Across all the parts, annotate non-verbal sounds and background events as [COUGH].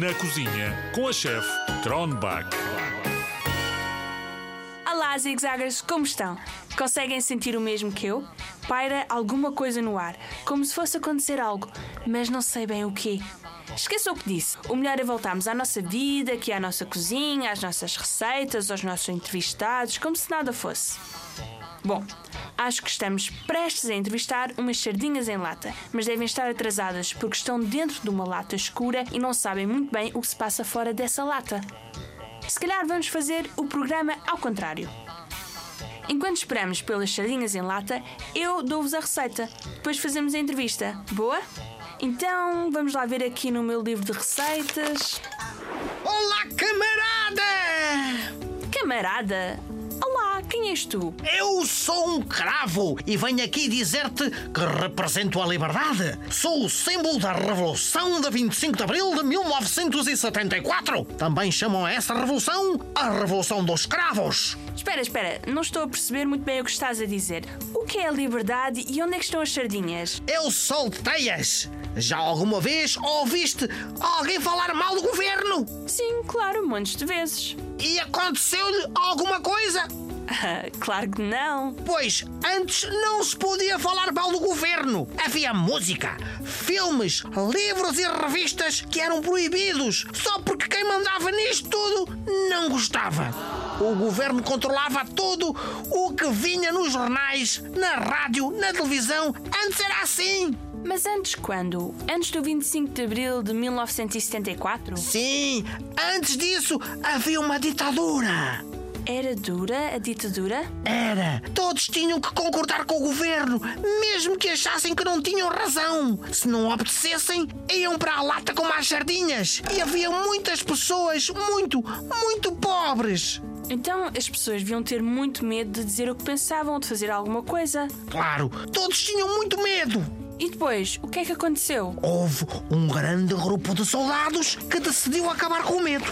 Na cozinha com a chefe Tronbach. Olá, zigzaggers, como estão? Conseguem sentir o mesmo que eu? Paira alguma coisa no ar, como se fosse acontecer algo, mas não sei bem o quê. Esqueça o que disse. O melhor é voltarmos à nossa vida, aqui à nossa cozinha, às nossas receitas, aos nossos entrevistados, como se nada fosse. Bom, acho que estamos prestes a entrevistar umas sardinhas em lata, mas devem estar atrasadas porque estão dentro de uma lata escura e não sabem muito bem o que se passa fora dessa lata. Se calhar vamos fazer o programa ao contrário. Enquanto esperamos pelas sardinhas em lata, eu dou-vos a receita. Depois fazemos a entrevista. Boa? Então, vamos lá ver aqui no meu livro de receitas. Olá, camarada! Camarada! Quem és tu? Eu sou um cravo e venho aqui dizer-te que represento a liberdade. Sou o símbolo da Revolução de 25 de Abril de 1974. Também chamam essa revolução a Revolução dos Cravos. Espera, espera, não estou a perceber muito bem o que estás a dizer. O que é a liberdade e onde é que estão as sardinhas? Eu sou de Teias. Já alguma vez ouviste alguém falar mal do governo? Sim, claro, montes de vezes. E aconteceu-lhe alguma coisa? [LAUGHS] claro que não. Pois antes não se podia falar mal do governo. Havia música, filmes, livros e revistas que eram proibidos só porque quem mandava nisto tudo não gostava. O governo controlava tudo o que vinha nos jornais, na rádio, na televisão. Antes era assim. Mas antes quando? Antes do 25 de abril de 1974? Sim, antes disso havia uma ditadura. Era dura a ditadura? Era. Todos tinham que concordar com o governo, mesmo que achassem que não tinham razão. Se não obedecessem, iam para a lata com mais sardinhas. E havia muitas pessoas muito, muito pobres. Então as pessoas deviam ter muito medo de dizer o que pensavam, de fazer alguma coisa. Claro, todos tinham muito medo. E depois, o que é que aconteceu? Houve um grande grupo de soldados que decidiu acabar com o medo.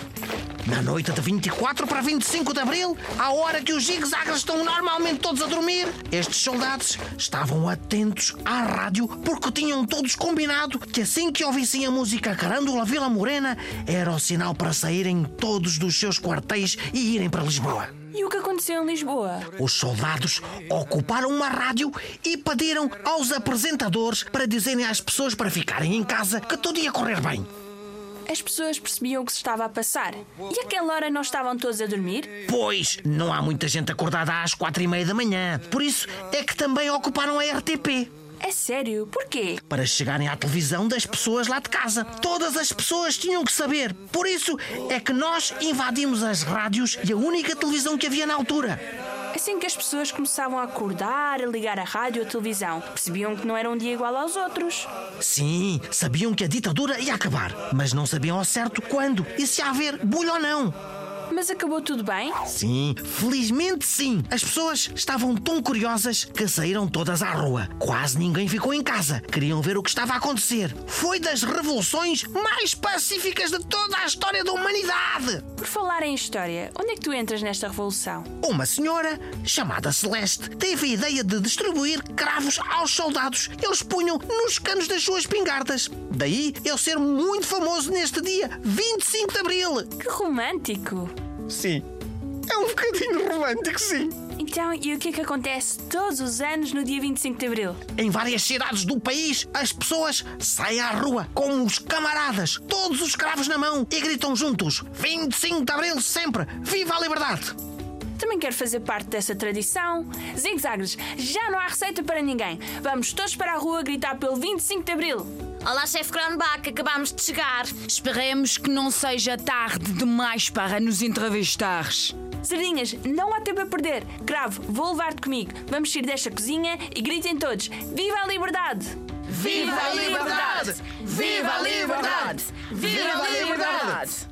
Na noite de 24 para 25 de abril, à hora que os zigzags estão normalmente todos a dormir, estes soldados estavam atentos à rádio porque tinham todos combinado que assim que ouvissem a música Carândula Vila Morena, era o sinal para saírem todos dos seus quartéis e irem para Lisboa. E o que aconteceu em Lisboa? Os soldados ocuparam uma rádio e pediram aos apresentadores para dizerem às pessoas para ficarem em casa que tudo ia correr bem. As pessoas percebiam o que se estava a passar. E àquela hora não estavam todos a dormir? Pois, não há muita gente acordada às quatro e meia da manhã. Por isso é que também ocuparam a RTP. É sério? Porquê? Para chegarem à televisão das pessoas lá de casa. Todas as pessoas tinham que saber. Por isso é que nós invadimos as rádios e a única televisão que havia na altura. Assim que as pessoas começavam a acordar, a ligar a rádio a televisão, percebiam que não era um dia igual aos outros. Sim, sabiam que a ditadura ia acabar, mas não sabiam ao certo quando e se haver bulha ou não. Mas acabou tudo bem? Sim, felizmente sim. As pessoas estavam tão curiosas que saíram todas à rua. Quase ninguém ficou em casa. Queriam ver o que estava a acontecer. Foi das revoluções mais pacíficas de toda a história da humanidade. Por falar em história, onde é que tu entras nesta revolução? Uma senhora, chamada Celeste, teve a ideia de distribuir cravos aos soldados. Eles punham nos canos das suas pingardas. Daí eu ser muito famoso neste dia, 25 de Abril. Que romântico! Sim. É um bocadinho romântico, sim. Então, e o que é que acontece todos os anos no dia 25 de Abril? Em várias cidades do país, as pessoas saem à rua com os camaradas, todos os cravos na mão e gritam juntos: 25 de Abril sempre! Viva a liberdade! Também quero fazer parte dessa tradição. Zigzags, já não há receita para ninguém. Vamos todos para a rua gritar pelo 25 de Abril. Olá, chefe Cronbach, acabamos de chegar. Esperemos que não seja tarde demais para nos entrevistares. Sardinhas, não há tempo a perder. Cravo, vou levar-te comigo. Vamos sair desta cozinha e gritem todos: Viva a liberdade! Viva a liberdade! Viva a liberdade! Viva a liberdade!